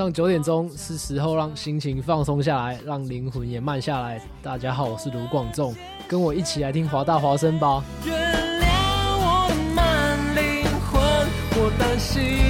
上九点钟是时候让心情放松下来，让灵魂也慢下来。大家好，我是卢广仲，跟我一起来听华大华声吧。我我灵魂，担心。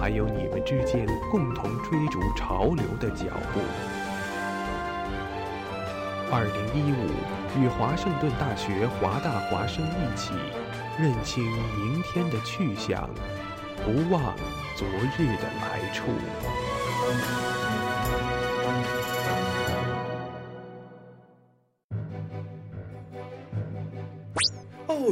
还有你们之间共同追逐潮流的脚步。二零一五，与华盛顿大学华大华生一起，认清明天的去向，不忘昨日的来处。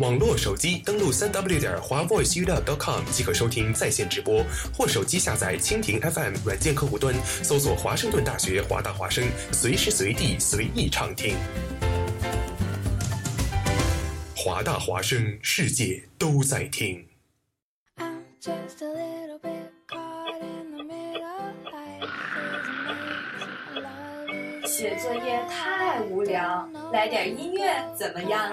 网络手机登录三 w 点华 voice o 乐 .com 即可收听在线直播，或手机下载蜻蜓 FM 软件客户端，搜索华盛顿大学华大华声，随时随地随意畅听。华大华声，世界都在听。写作业太无聊，来点音乐怎么样？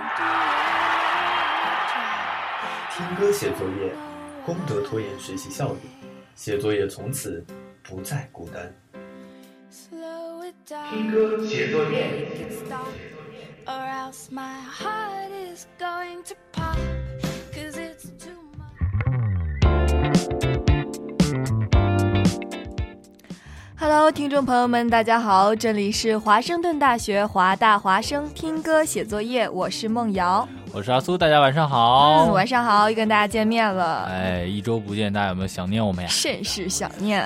听歌写作业，功德拖延学习效率，写作业从此不再孤单。听歌写作业，Hello，听众朋友们，大家好，这里是华盛顿大学华大华声，听歌写作业，我是梦瑶。我是阿苏，大家晚上好。晚上好，又跟大家见面了。哎，一周不见，大家有没有想念我们呀？甚是想念，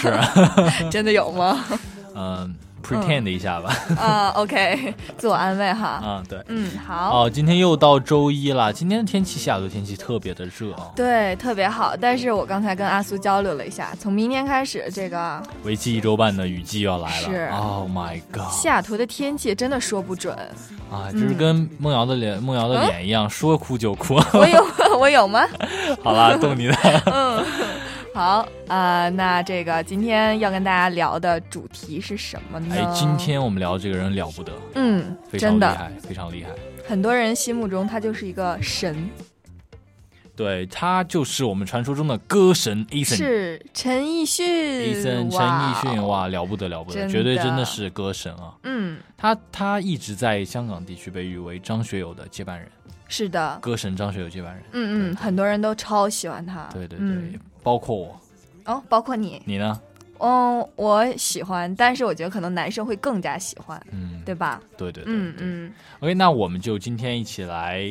是，真的有吗？嗯。pretend 一下吧啊，OK，自我安慰哈。嗯，对，嗯，好。哦，今天又到周一了。今天的天气，西雅图天气特别的热。对，特别好。但是我刚才跟阿苏交流了一下，从明天开始，这个为期一周半的雨季要来了。是，Oh my god！西雅图的天气真的说不准啊，就是跟梦瑶的脸，梦瑶的脸一样，说哭就哭。我有，我有吗？好了，逗你的。好啊，那这个今天要跟大家聊的主题是什么呢？哎，今天我们聊这个人了不得，嗯，非常厉害，非常厉害。很多人心目中他就是一个神，对他就是我们传说中的歌神 Eason，是陈奕迅。Eason 陈奕迅哇，了不得了不得，绝对真的是歌神啊！嗯，他他一直在香港地区被誉为张学友的接班人，是的，歌神张学友接班人。嗯嗯，很多人都超喜欢他，对对对。包括我，哦，包括你，你呢？嗯，我喜欢，但是我觉得可能男生会更加喜欢，嗯，对吧？对对对，嗯嗯。OK，那我们就今天一起来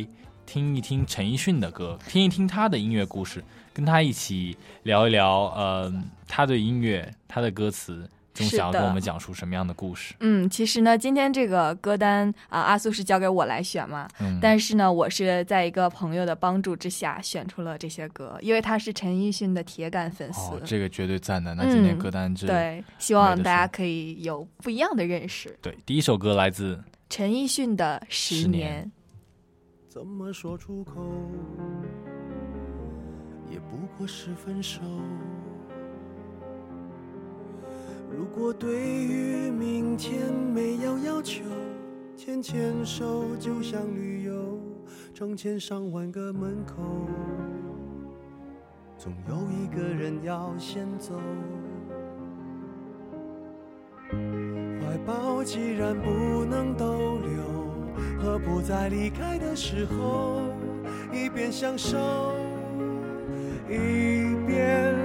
听一听陈奕迅的歌，听一听他的音乐故事，跟他一起聊一聊，呃，他的音乐，他的歌词。从小跟我们讲述什么样的故事？嗯，其实呢，今天这个歌单啊，阿苏是交给我来选嘛。嗯。但是呢，我是在一个朋友的帮助之下选出了这些歌，因为他是陈奕迅的铁杆粉丝。哦，这个绝对赞的。那今天歌单这……对，希望大家可以有不一样的认识。对，第一首歌来自陈奕迅的《十年》。怎么说出口，也不过是分手。如果对于明天没有要求，牵牵手就像旅游，成千上万个门口，总有一个人要先走。怀抱既然不能逗留，何不在离开的时候，一边享受一边。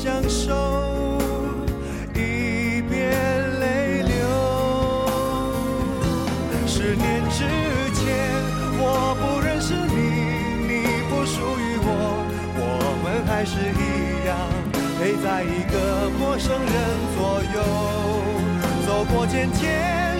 相守，一边泪流。十年之前，我不认识你，你不属于我，我们还是一样，陪在一个陌生人左右，走过渐渐。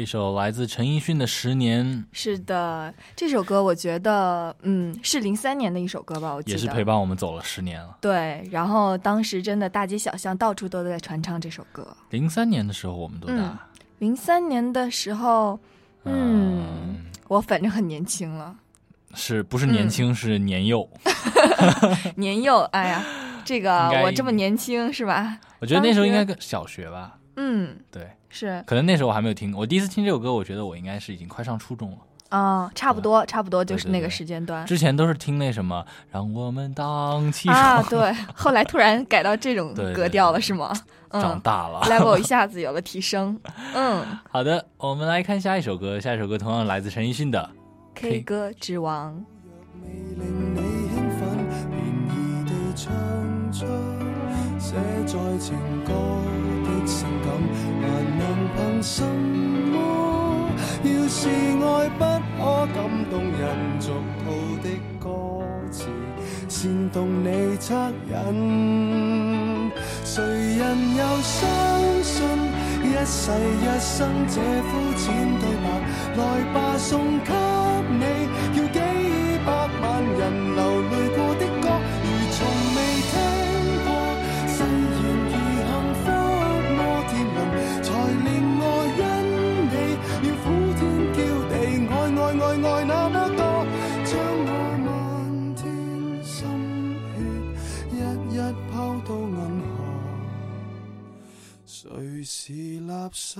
一首来自陈奕迅的《十年》，是的，这首歌我觉得，嗯，是零三年的一首歌吧，我记得也是陪伴我们走了十年了。对，然后当时真的大街小巷到处都在传唱这首歌。零三年的时候我们多大？零三年的时候，嗯，我反正很年轻了。是不是年轻？是年幼，年幼。哎呀，这个我这么年轻是吧？我觉得那时候应该小学吧。嗯，对。是，可能那时候我还没有听，我第一次听这首歌，我觉得我应该是已经快上初中了啊，差不多，差不多就是那个时间段。之前都是听那什么，让我们荡起啊，对，后来突然改到这种格调了，是吗？嗯，长大了，level 一下子有了提升。嗯，好的，我们来看下一首歌，下一首歌同样来自陈奕迅的《K 歌之王》。什么？要是爱不可感动人，俗套的歌词煽动你恻隐，谁人又相信？一世一生这肤浅对白？来吧送给你，要几百万人。垃圾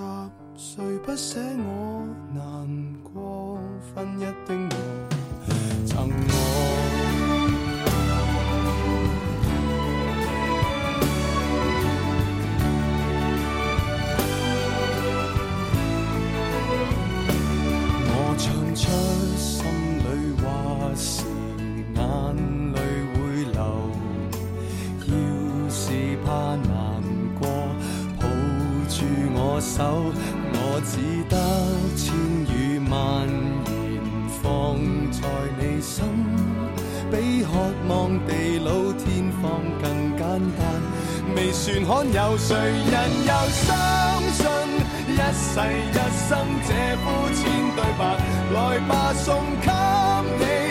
谁不舍我难过，分一丁罗赠我。我唱出心里话时，眼泪会流。要是怕。手，我只得千语万言放在你心，比渴望地老天荒更简单。未算罕有，谁人又相信一世一生这肤浅对白？来吧，送给你。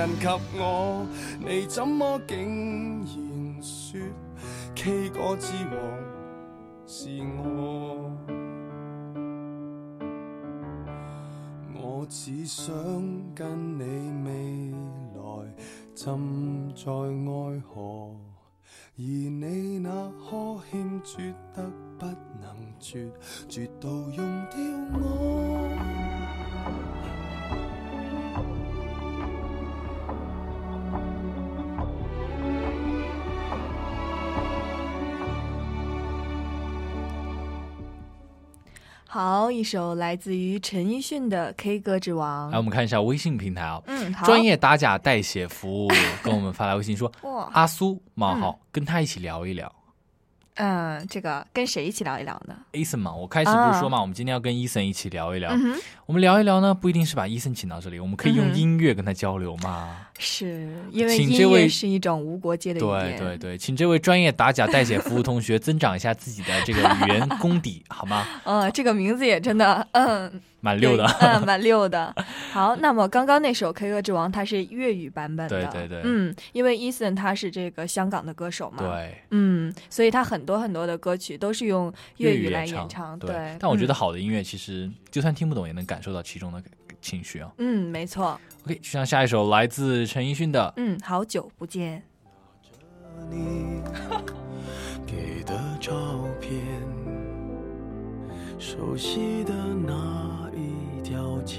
人及我，你怎么竟然說 K 歌之王是我？我只想跟你未來浸在愛河，而你那呵欠絕得不能絕，絕到溶掉我。好，一首来自于陈奕迅的《K 歌之王》。来，我们看一下微信平台啊，嗯，专业打假代写服务跟我们发来微信说，阿苏嘛好，跟他一起聊一聊。嗯，这个跟谁一起聊一聊呢？o 森嘛，我开始不是说嘛，我们今天要跟 Eason 一起聊一聊。我们聊一聊呢，不一定是把 Eason 请到这里，我们可以用音乐跟他交流嘛。是因为音乐是一种无国界的音乐，对对对，请这位专业打假代写服务同学增长一下自己的这个语言 功底，好吗？嗯，这个名字也真的，嗯，蛮溜的，蛮溜的。好，那么刚刚那首《K 歌之王》，它是粤语版本的，对对对，嗯，因为 e a s o n 他是这个香港的歌手嘛，对，嗯，所以他很多很多的歌曲都是用粤语来演唱，对。但我觉得好的音乐，其实就算听不懂，也能感受到其中的。情绪啊。嗯，没错。OK，就像下一首来自陈奕迅的《嗯好久不见》。你给的照片，熟悉的那一条街，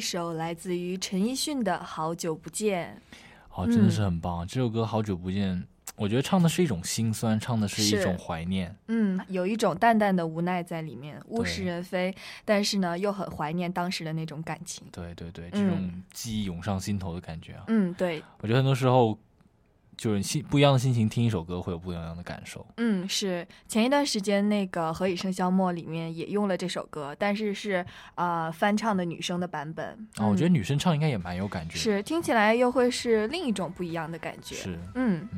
一首来自于陈奕迅的《好久不见》，哦，真的是很棒。这首歌《好久不见》，我觉得唱的是一种心酸，唱的是一种怀念。嗯，有一种淡淡的无奈在里面，物是人非，但是呢，又很怀念当时的那种感情。对对对，这种记忆涌上心头的感觉啊。嗯，对。我觉得很多时候。就是心不一样的心情听一首歌会有不一样的感受。嗯，是前一段时间那个《何以笙箫默》里面也用了这首歌，但是是呃翻唱的女生的版本。啊，我觉得女生唱应该也蛮有感觉。是，听起来又会是另一种不一样的感觉。是，嗯，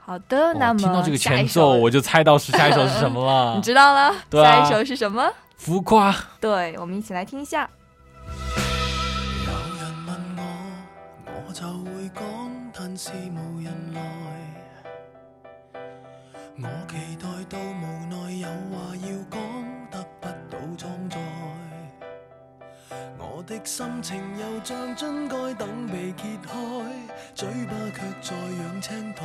好的。那么听到这个前奏，我就猜到是下一首是什么了。你知道了，下一首是什么？浮夸。对，我们一起来听一下。又会讲，但是无人来。我期待到无奈，有话要讲，得不到装载。我的心情又像樽盖，等被揭开，嘴巴却在养青苔。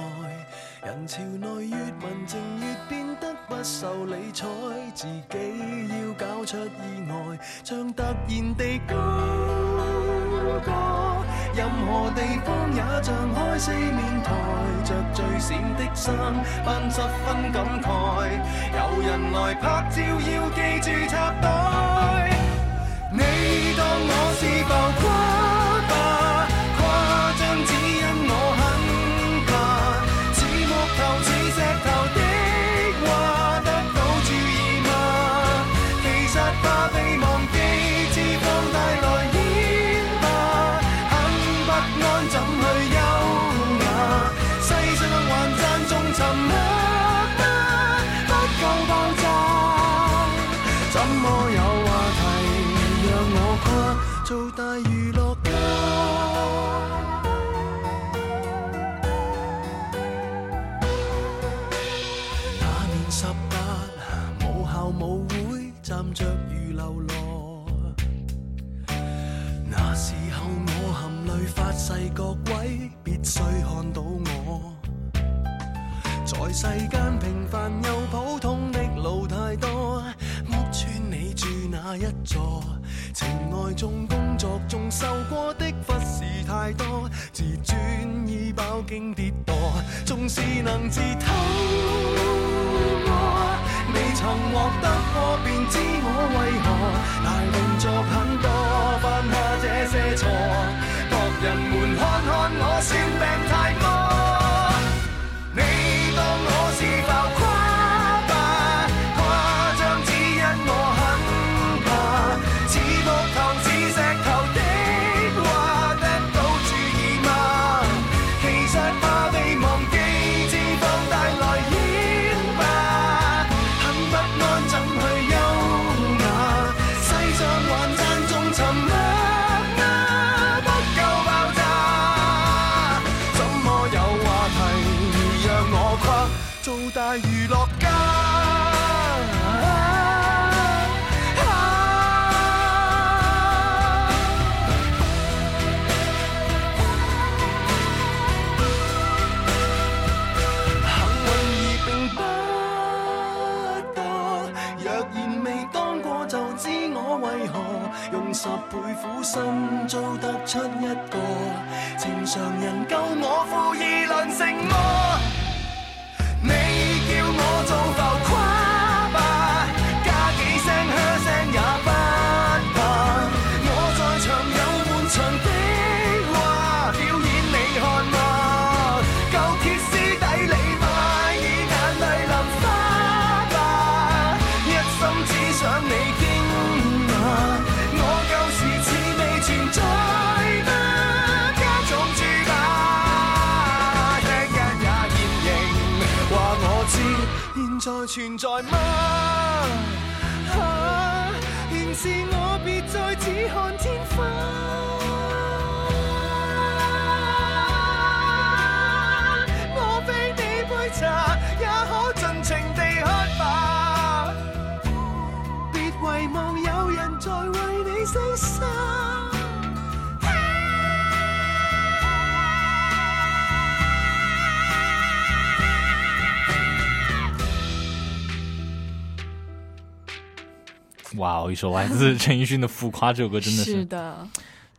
人潮内越文静，越变得不受理睬，自己要搞出意外，像突然地。任何地方也像开四面台，着最闪的衫，扮十分感慨。有人来拍照，要记住插袋。你当我是浮夸？需看到我，在世间平凡又普通的路太多，屋穿你住哪一座？情爱中、工作中受过的忽视太多，自尊已饱经跌堕，纵使能自偷你曾获得过，便知我为何大动作很多，犯下这些错，各人们看看我，算柄。心做得出一个情常人，够我负议论性么？你叫我做浮夸。存在吗？哈，原是我，别再只看天花。哇，哦，一首来自陈奕迅的浮夸，这首歌真的是，是的，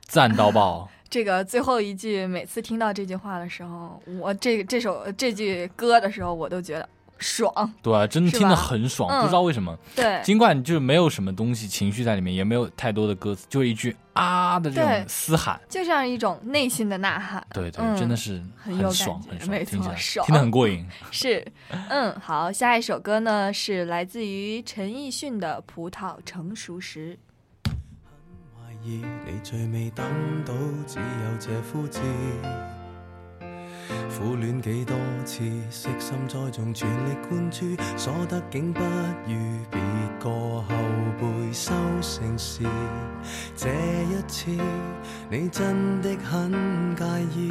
赞到爆。这个最后一句，每次听到这句话的时候，我这这首这句歌的时候，我都觉得。爽，对，啊，真的听得很爽，不知道为什么。对，尽管就是没有什么东西情绪在里面，也没有太多的歌词，就一句啊的这种嘶喊，就像一种内心的呐喊。对对，真的是很有爽，很爽，听起来爽，听得很过瘾。是，嗯，好，下一首歌呢是来自于陈奕迅的《葡萄成熟时》。很怀疑你最等到，只有这苦恋几多次，悉心栽种，全力灌注，所得竟不如别个后辈收成时。这一次，你真的很介意。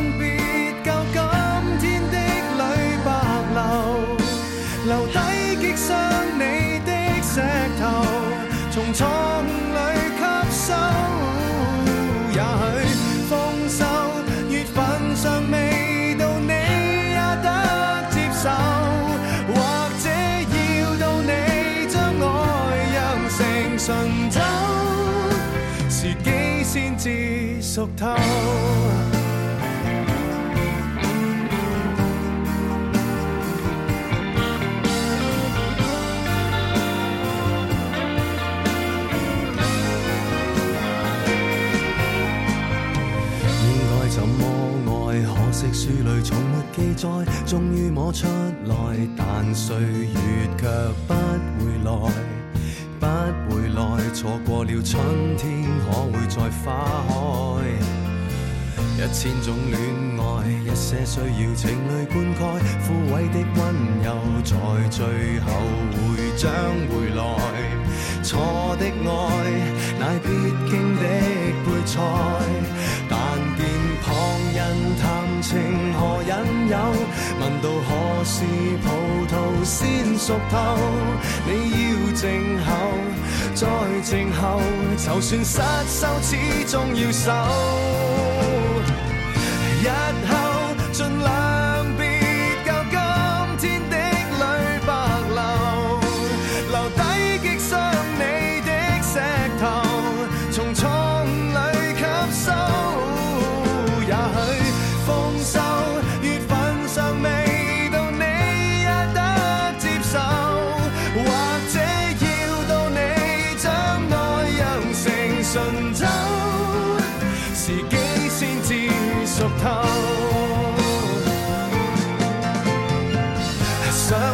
该怎么爱，可惜书里从没记载，终于摸出来，但岁月却不回来。错过了春天，可会再花开？一千种恋爱，一些需要情泪灌溉，枯萎的温柔，在最后会长回来。错的爱，乃必经的配菜，但见旁人。情何引诱？问到何时葡萄先熟透？你要静候，再静候，就算失收，始终要守。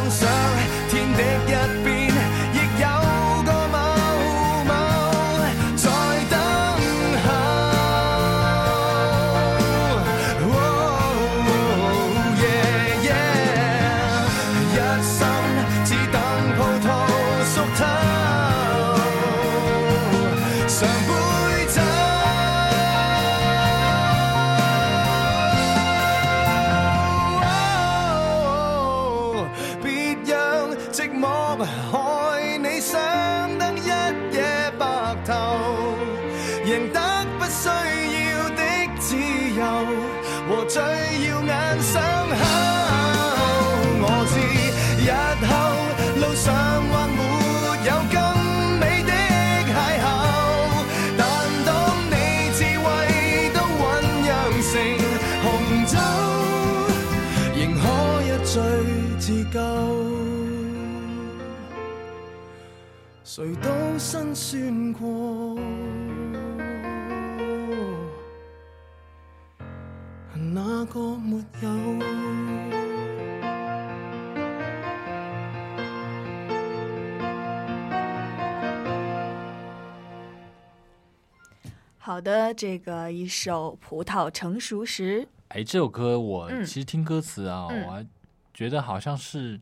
想天的一。过哪个没有？好的，这个一首《葡萄成熟时》。哎，这首歌我其实听歌词啊，我觉得好像是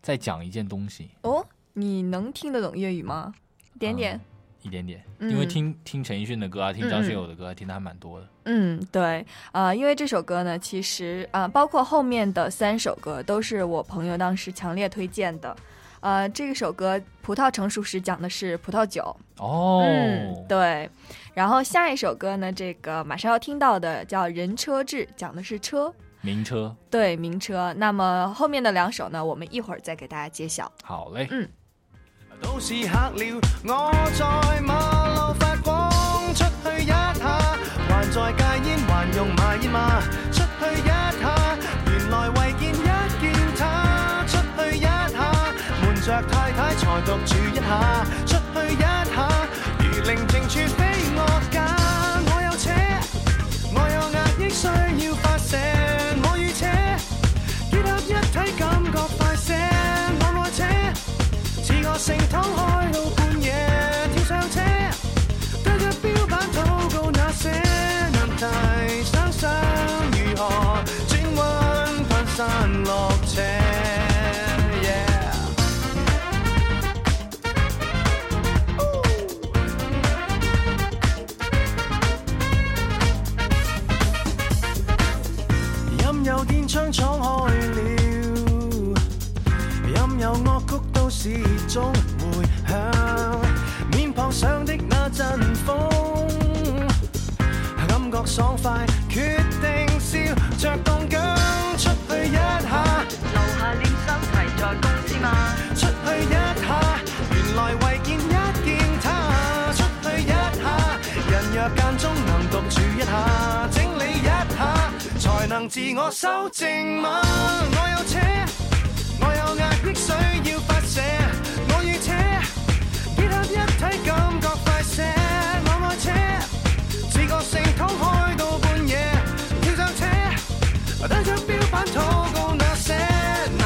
在讲一件东西哦。你能听得懂粤语吗？点点。一点点，因为听听陈奕迅的歌啊，听张学友的歌，听的还蛮多的。嗯，对，呃，因为这首歌呢，其实呃，包括后面的三首歌，都是我朋友当时强烈推荐的。呃，这一首歌《葡萄成熟时》讲的是葡萄酒。哦。嗯，对。然后下一首歌呢，这个马上要听到的叫《人车志》，讲的是车。名车。对，名车。那么后面的两首呢，我们一会儿再给大家揭晓。好嘞。嗯。都是客了，我在马路发光出去一下，还在戒烟，还用买烟吗？出去一下，原来为见一见他，出去一下，瞒着太太才独住一下，出去一下，如宁静处非恶假，我有车，我有压抑需要发泄。成躺開到半夜，跳上車，對着標板祷告那些难題，想想如何轉弯翻山落斜？任由天窗敞開了，任由樂曲都是。回响，面庞上的那阵风，感觉爽快，决定笑着动僵。出去一下，留下两手提在公司吗？出去一下，原来为见一见他。出去一下，人若间中能独处一下，整理一下，才能自我修正吗？我有车。我压抑需要发泄，我与车结合一体，感觉快写。我爱车，自觉性通开到半夜，跳上车，带着标板讨告那些。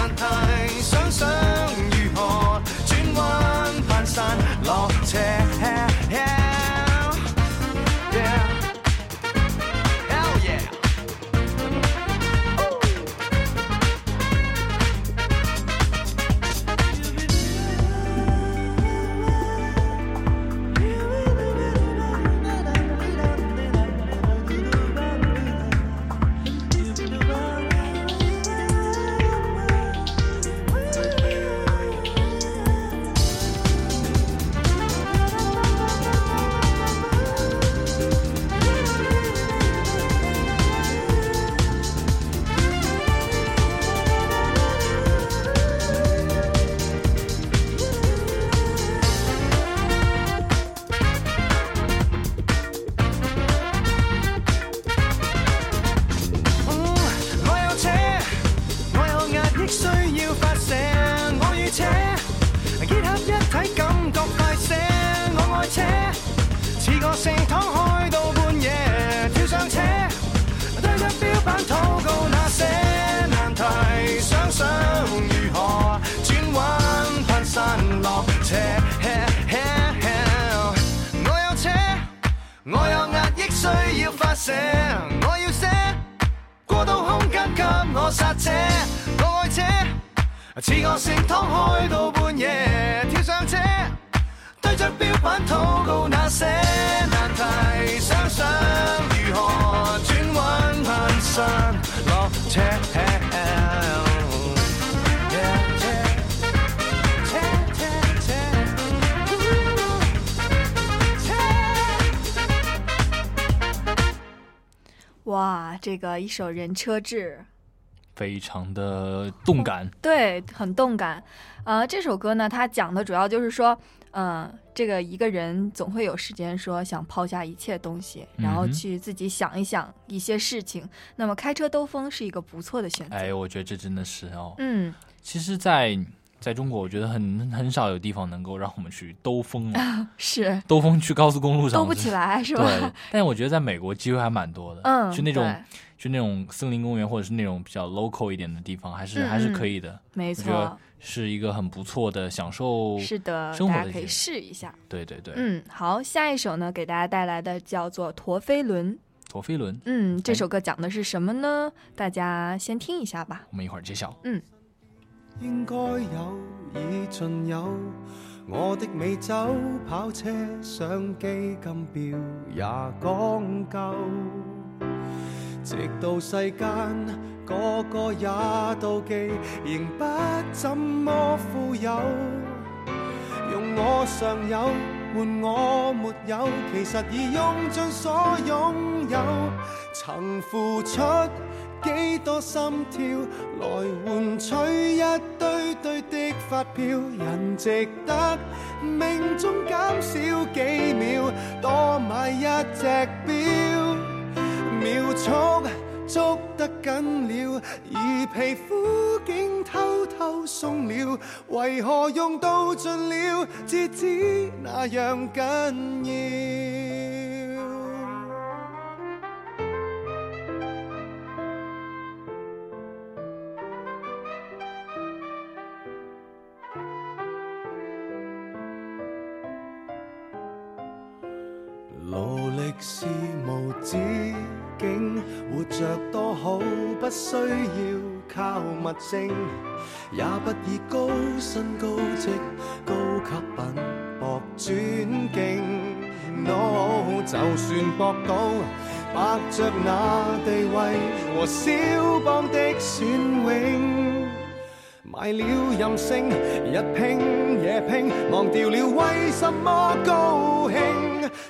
哇，这个一首《人车志》，非常的动感，对，很动感。呃，这首歌呢，它讲的主要就是说，嗯，这个一个人总会有时间说想抛下一切东西，然后去自己想一想一些事情。那么开车兜风是一个不错的选择。哎，我觉得这真的是哦，嗯，其实，在。在中国，我觉得很很少有地方能够让我们去兜风了。是，兜风去高速公路上兜不起来，是吧？对。但我觉得在美国机会还蛮多的。嗯。去那种去那种森林公园，或者是那种比较 local 一点的地方，还是还是可以的。没错。我觉得是一个很不错的享受。是的。大家可以试一下。对对对。嗯，好，下一首呢，给大家带来的叫做《陀飞轮》。陀飞轮。嗯，这首歌讲的是什么呢？大家先听一下吧。我们一会儿揭晓。嗯。应该有，已尽有。我的美酒、跑车、相机、金表也讲究。直到世间个个也妒忌，仍不怎么富有。用我尚有换我没有，其实已用尽所拥有。曾付出。几多心跳来换取一堆堆的发票？人值得命中减少几秒，多买一只表。秒速捉得紧了，而皮肤竟偷偷松了，为何用到尽了，截知那样紧要？努力是无止境，活着多好，不需要靠物证，也不以高薪高职高级品博 No，就算搏到白着那地位和肖邦的选永，买了任性，日拼夜拼，忘掉了为什么高。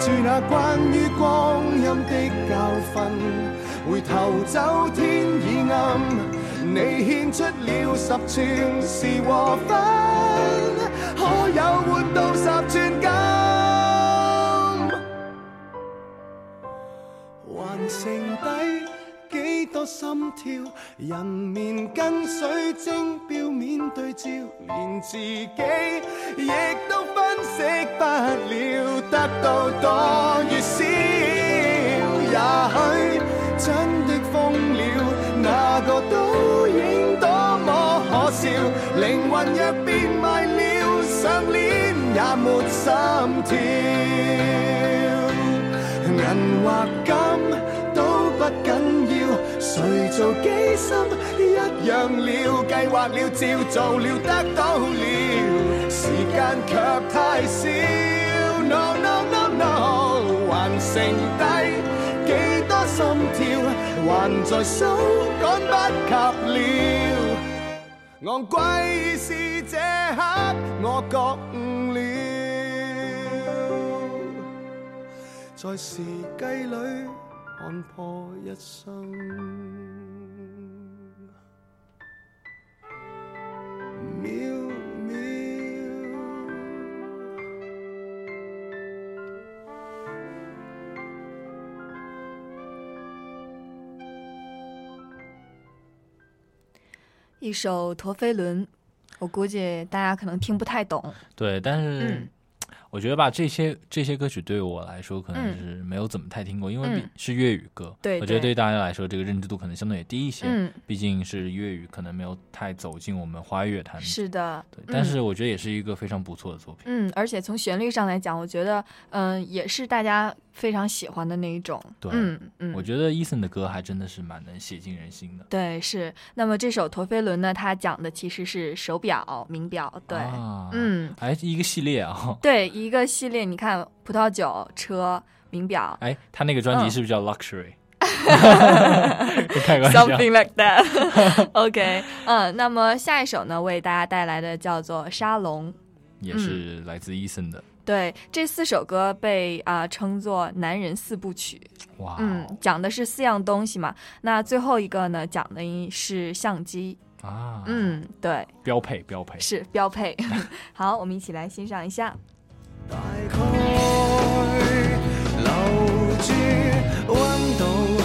住那关于光阴的教训，回头走天已暗，你献出了十寸时和分，可有换到十寸金？还剩低几多心跳？人面跟水晶表面对照，连自己亦都。惜不了，得到多与少，也许真的疯了。那个倒影多么可笑，灵魂若变卖了，上链也没心跳。银或金。谁做机心？一样了，计划了，照做了，得到了，时间却太少。No no no no，还剩低几多心跳？还在手赶不及了。昂贵是这刻，我觉悟了，在时计里。看破一生，一首陀飞轮，我估计大家可能听不太懂。对，但是。我觉得吧，这些这些歌曲对我来说，可能是没有怎么太听过，因为是粤语歌。对，我觉得对大家来说，这个认知度可能相对也低一些。嗯，毕竟是粤语，可能没有太走进我们花月坛。是的，对、但是我觉得也是一个非常不错的作品。嗯，而且从旋律上来讲，我觉得，嗯，也是大家非常喜欢的那一种。对，嗯嗯，我觉得 Eason 的歌还真的是蛮能写进人心的。对，是。那么这首《陀飞轮》呢，它讲的其实是手表，名表。对，嗯，哎，一个系列啊。对。一个系列，你看葡萄酒、车、名表。哎，他那个专辑是不是叫 Luxury？Something like that. OK，嗯，那么下一首呢，为大家带来的叫做《沙龙》，也是来自 Eason 的。对，这四首歌被啊称作“男人四部曲”。哇，嗯，讲的是四样东西嘛。那最后一个呢，讲的是相机。啊，嗯，对，标配，标配是标配。好，我们一起来欣赏一下。温度。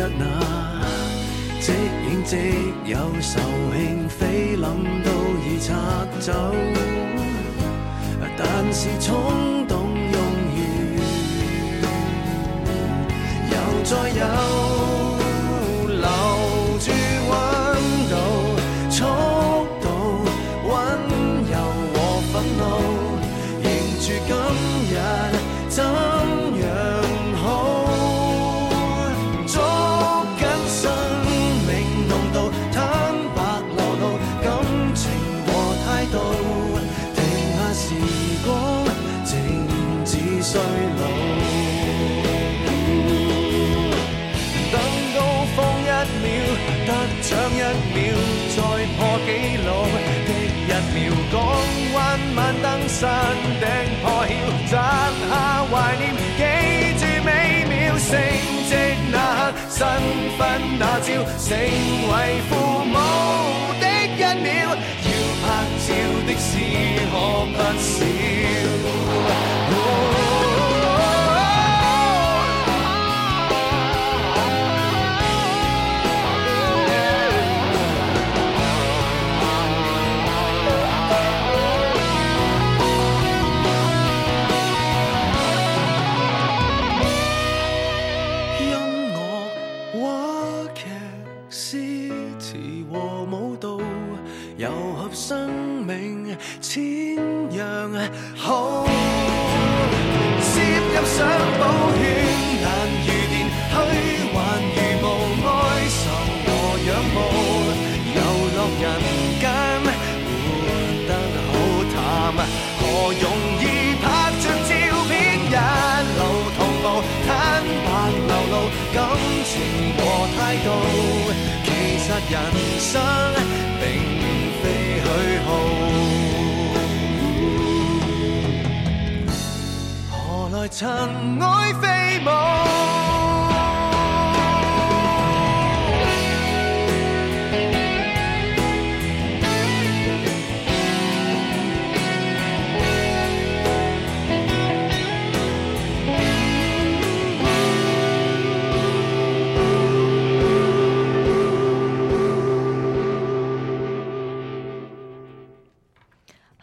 一那即影即有，愁兴菲林都已拆走，但是冲动用完，又再有。登山顶破晓，摘下怀念，记住美妙成绩那刻，新婚那照，成为父母的一秒，要拍照的事可不少。人生并非虚耗，何来尘埃飞舞？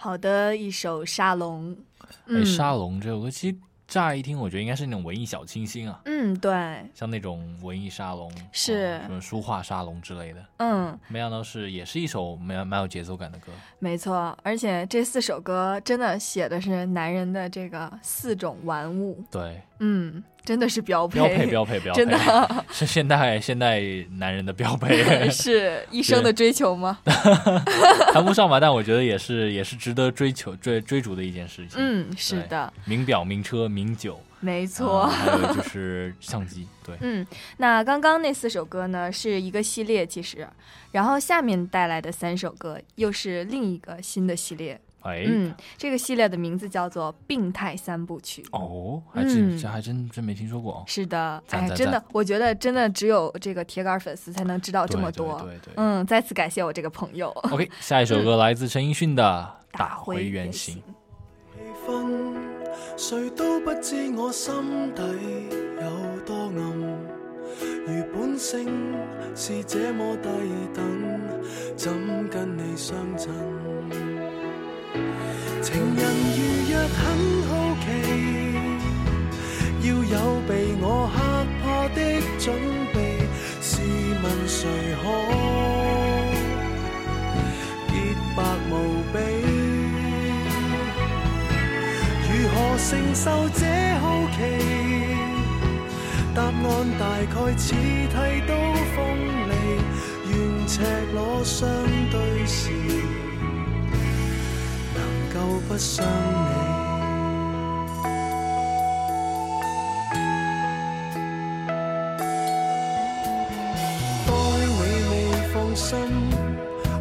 好的，一首沙龙。哎，沙龙这首歌其实乍一听，我觉得应该是那种文艺小清新啊。嗯，对，像那种文艺沙龙，是，什么书画沙龙之类的。嗯，没想到是也是一首蛮蛮有节奏感的歌。没错，而且这四首歌真的写的是男人的这个四种玩物。对。嗯，真的是标配，标配，标配，真的是现代现代男人的标配，是一生的追求吗？谈不上吧，但我觉得也是，也是值得追求追追逐的一件事情。嗯，是的，名表、名车、名酒，没错，还有就是相机。对，嗯，那刚刚那四首歌呢，是一个系列，其实，然后下面带来的三首歌又是另一个新的系列。哎，这个系列的名字叫做《病态三部曲》哦，嗯，这还真真没听说过。是的，哎，真的，我觉得真的只有这个铁杆粉丝才能知道这么多。对对对，嗯，再次感谢我这个朋友。OK，下一首歌来自陈奕迅的《打回原形》。都不知我心底有多暗，如本性是低等，怎跟你相情人如若很好奇，要有被我吓怕的准备。试问谁可洁白无比？如何承受这好奇？答案大概似剃刀锋利。愿赤裸相对时。能够不伤你。当你未放心，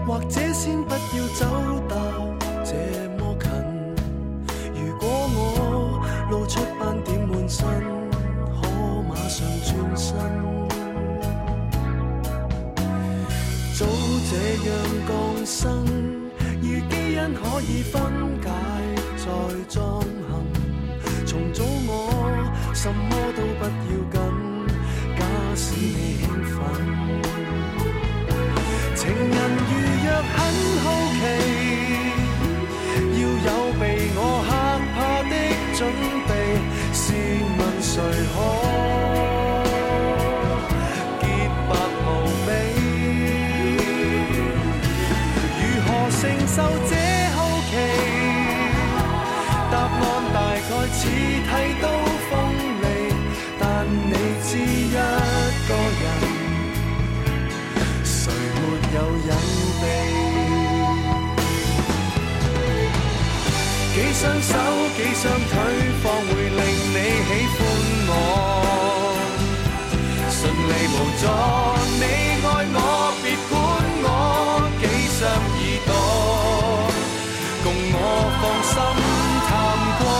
或者先不要走到这么近。如果我露出斑点满身，可马上转身。早这样降生。可以分解再装行，重组我，什么都不要。双手几双腿，方会令你喜欢我。顺利无阻，你爱我，别管我几双耳朵，共我放心探戈。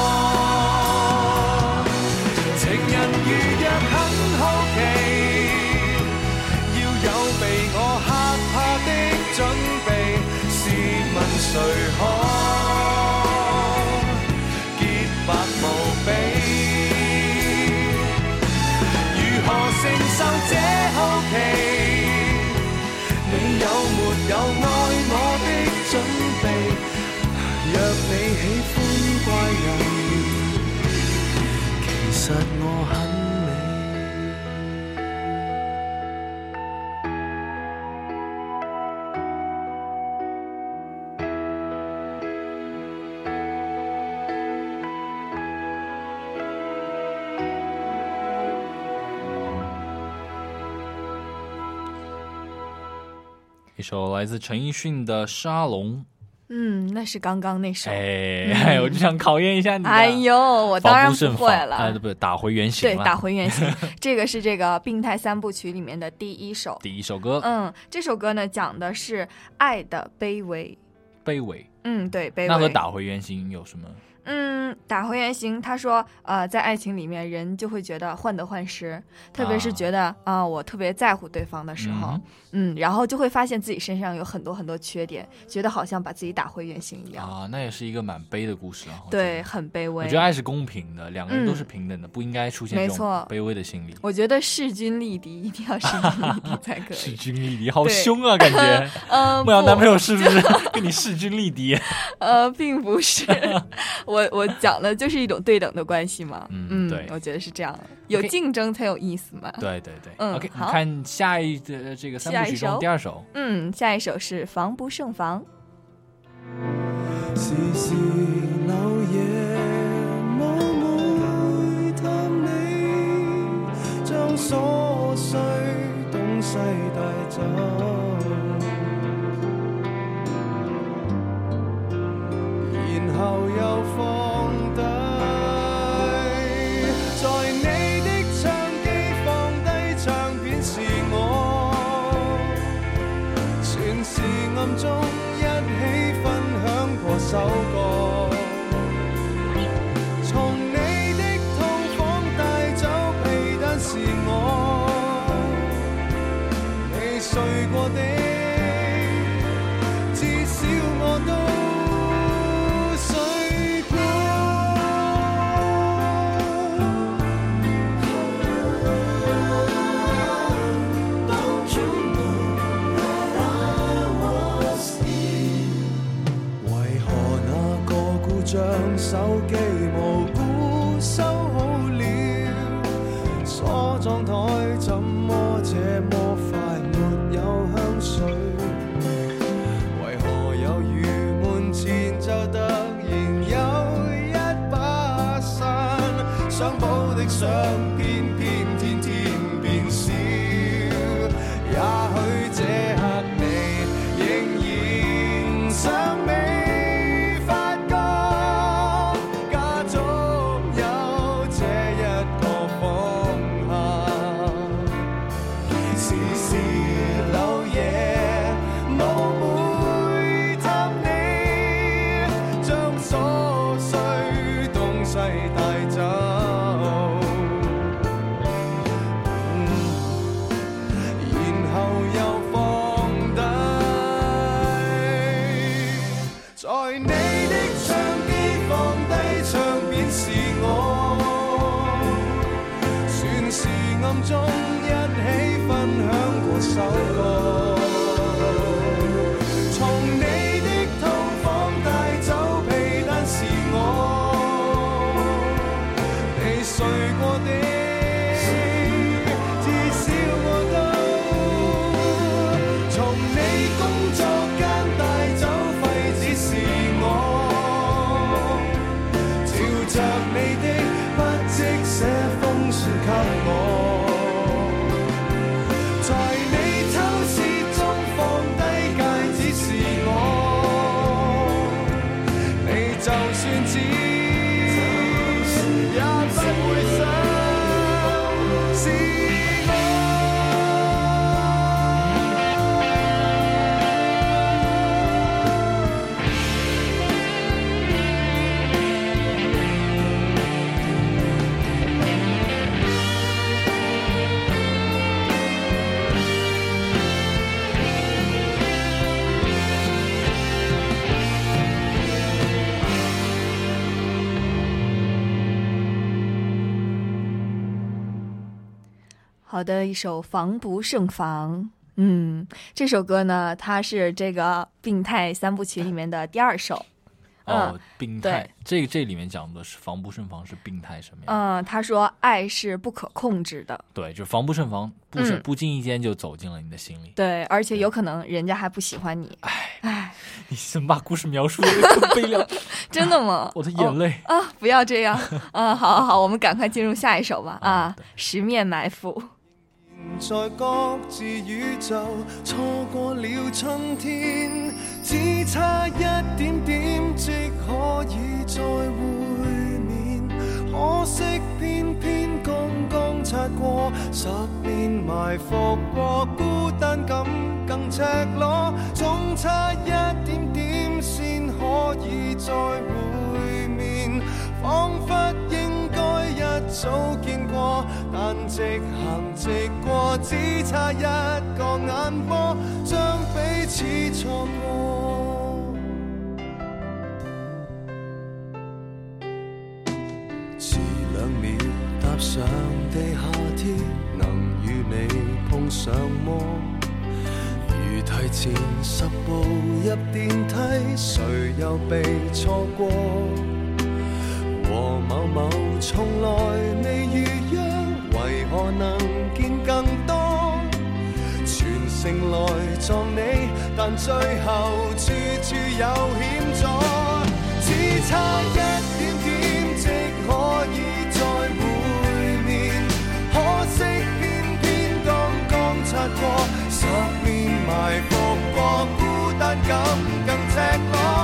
情人如若很好奇，要有被我吓怕的准备。试问谁？实我很美。一首来自陈奕迅的《沙龙》。那是刚刚那首，哎，我就想考验一下你。哎呦，我当然不会了，不不，打回原形。对，打回原形。这个是这个病态三部曲里面的第一首，第一首歌。嗯，这首歌呢讲的是爱的卑微，卑微。嗯，对，卑微。那和打回原形有什么？嗯，打回原形。他说呃，在爱情里面，人就会觉得患得患失，特别是觉得啊，我特别在乎对方的时候，嗯，然后就会发现自己身上有很多很多缺点，觉得好像把自己打回原形一样啊。那也是一个蛮悲的故事啊。对，很卑微。我觉得爱是公平的，两个人都是平等的，不应该出现这种卑微的心理。我觉得势均力敌一定要势均力敌才可以。势均力敌，好凶啊，感觉。嗯，牧瑶男朋友是不是 跟你势均力敌？呃，并不是我。我 我讲的就是一种对等的关系嘛，嗯，对，我觉得是这样，有竞争才有意思嘛，对对对，嗯，OK，好，看下一的这个三首，第二首，嗯，下一首是防不胜防。将琐碎东西带走。然后又放。好的，一首《防不胜防》。嗯，这首歌呢，它是这个《病态三部曲》里面的第二首。哦，病态，这这里面讲的是“防不胜防”是病态什么呀？嗯，他说：“爱是不可控制的。”对，就防不胜防，不是不经意间就走进了你的心里。对，而且有可能人家还不喜欢你。哎哎，你先把故事描述的悲凉。真的吗？我的眼泪啊！不要这样啊！好，好，好，我们赶快进入下一首吧。啊，《十面埋伏》。在各自宇宙，错过了春天，只差一点点即可以再会面。可惜偏偏刚刚擦过十年埋伏过孤单感更赤裸，总差一点点先可以再会。早见过，但直行直过，只差一个眼波，将彼此错过。迟两秒踏上地下铁，能与你碰上么？如提前十步入电梯，谁又被错过？和某某从来未预约，为何能见更多？全城来撞你，但最后处处有险阻。只差一点点，即可以再会面，可惜偏偏刚刚擦过，十面埋伏过，孤单感更赤裸。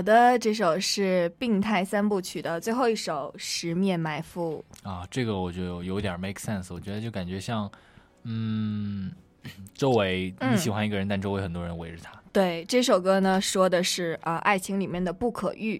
好的，这首是《病态三部曲》的最后一首《十面埋伏》啊，这个我就有点 make sense，我觉得就感觉像，嗯，周围你喜欢一个人，但周围很多人围着他。对，这首歌呢说的是啊，爱情里面的不可遇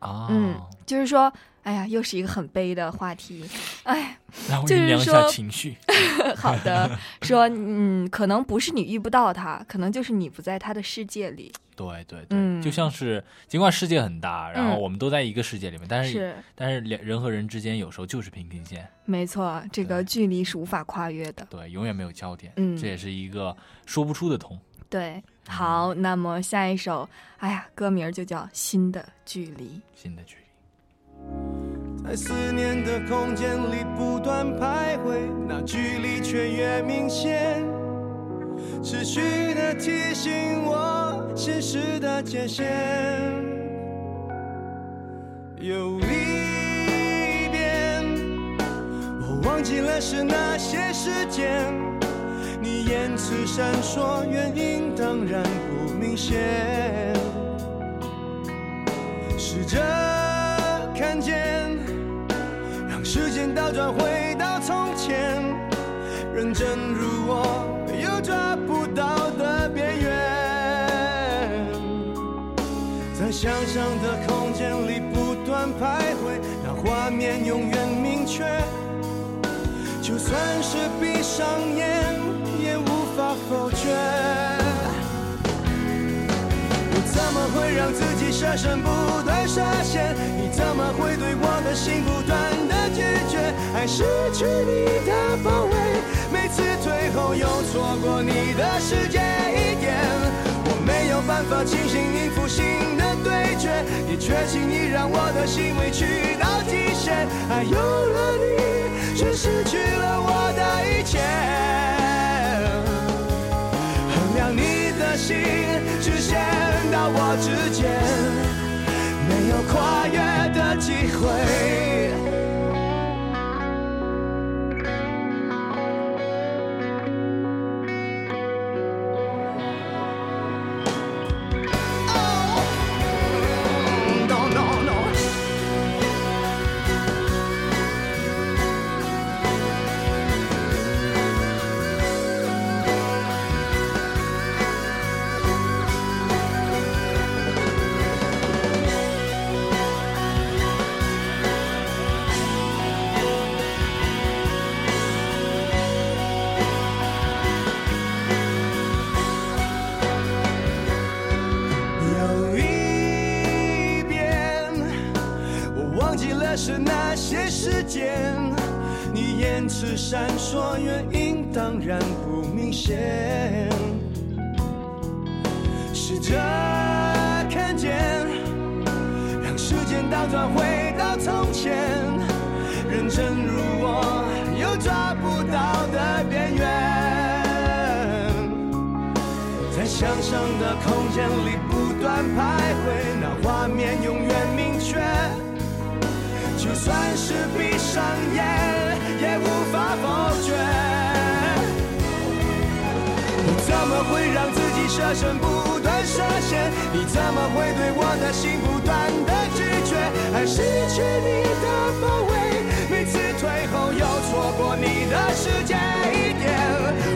啊，嗯，就是说。哎呀，又是一个很悲的话题，哎，就是说情绪，好的，说嗯，可能不是你遇不到他，可能就是你不在他的世界里。对对对，嗯，就像是尽管世界很大，然后我们都在一个世界里面，但是但是两人和人之间有时候就是平行线。没错，这个距离是无法跨越的，对，永远没有焦点，嗯，这也是一个说不出的痛。对，好，那么下一首，哎呀，歌名就叫《新的距离》，新的距。离。在思念的空间里不断徘徊，那距离却越明显，持续的提醒我现实的界限。有一遍，我忘记了是哪些时间，你言辞闪烁，原因当然不明显。试着。时间倒转，回到从前，认真如我，又抓不到的边缘，在想象的空间里不断徘徊，那画面永远明确，就算是闭上眼也无法否决。我怎么会让自己舍身不断闪现？你怎么会对我的心不断？失去你的包围，每次退后又错过你的世界一点，我没有办法清醒应付新的对决，你却轻易让我的心委屈到极限，爱有了你却失去了我的一切，衡量你的心直限到我之间，没有跨越的机会。时间，你言辞闪烁，原因当然不明显。试着看见，让时间倒转回到从前。认真如我，又抓不到的边缘，在想象的空间里不断徘徊。算是闭上眼，也无法否决。你怎么会让自己舍身不断涉险？你怎么会对我的心不断的拒绝？爱失去你的包围，每次退后又错过你的世界一点。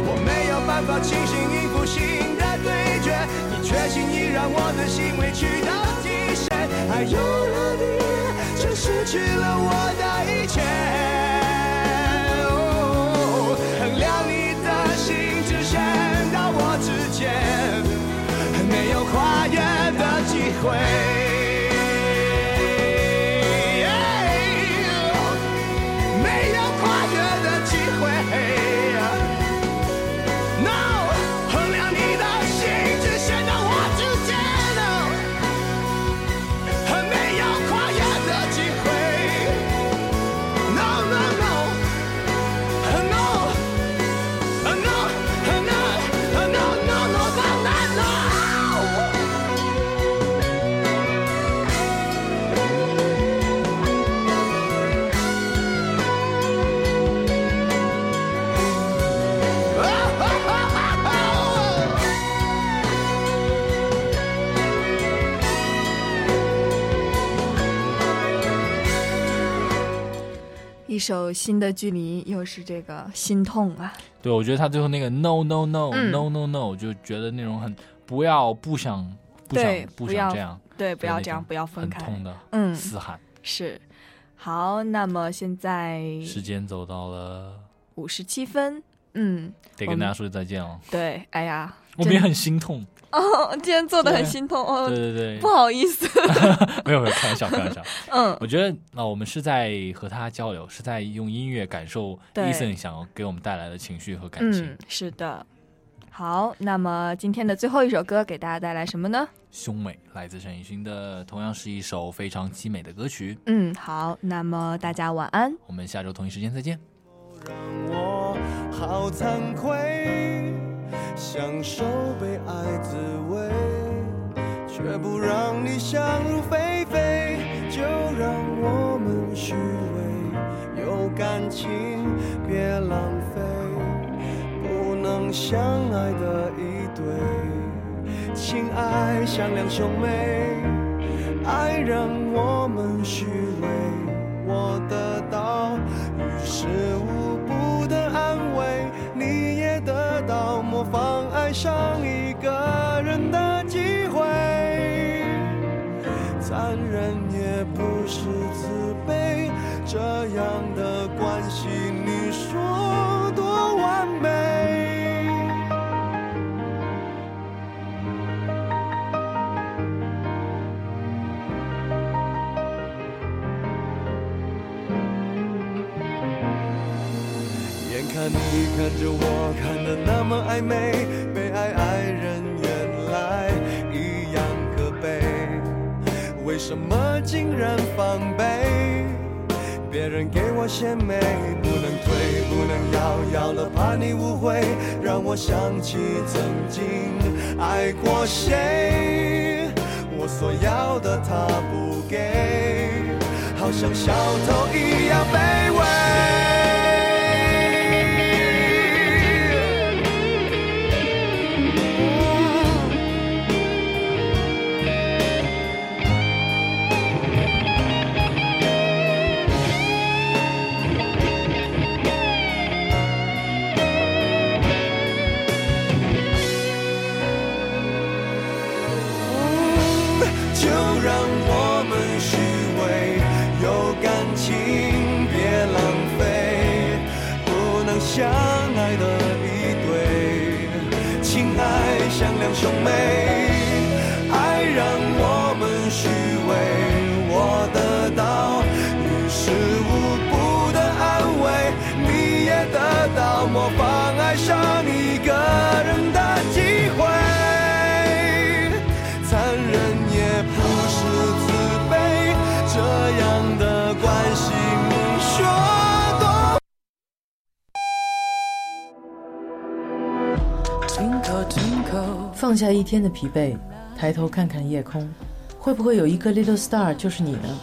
我没有办法清醒应付新的对决，你却轻易让我的心委屈到极限。爱有了你。却失去了我的一切。衡量你的心，只剩到我之间，没有跨越的机会。一首新的距离，又是这个心痛啊！对，我觉得他最后那个 no no no no no no，就觉得那种很不要不想不想不想这样，对，不要这样，不要分开，很痛的，嗯，嘶喊是好。那么现在时间走到了五十七分，嗯，得跟大家说再见了。对，哎呀，我们也很心痛。哦，今天做的很心痛哦，对对对，不好意思，没有没有，开玩笑开玩笑。嗯，我觉得那我们是在和他交流，是在用音乐感受 e a s o n 想给我们带来的情绪和感情。嗯，是的。好，那么今天的最后一首歌给大家带来什么呢？《兄妹，来自陈奕迅的，同样是一首非常凄美的歌曲。嗯，好，那么大家晚安，我们下周同一时间再见。享受被爱滋味，却不让你想入非非。就让我们虚伪，有感情别浪费。不能相爱的一对，情爱像两兄妹。爱让我们虚伪，我得到于事无补的安慰。你。模仿爱上一个人的机会，残忍也不是。你看着我，看得那么暧昧，被爱爱人原来一样可悲，为什么竟然防备？别人给我献媚，不能推，不能要，要了怕你误会，让我想起曾经爱过谁。我所要的他不给，好像小偷一样。兄妹，爱让我们虚伪，我得到于事无补的安慰，你也得到模仿爱上。放下一天的疲惫，抬头看看夜空，会不会有一颗 little star 就是你呢？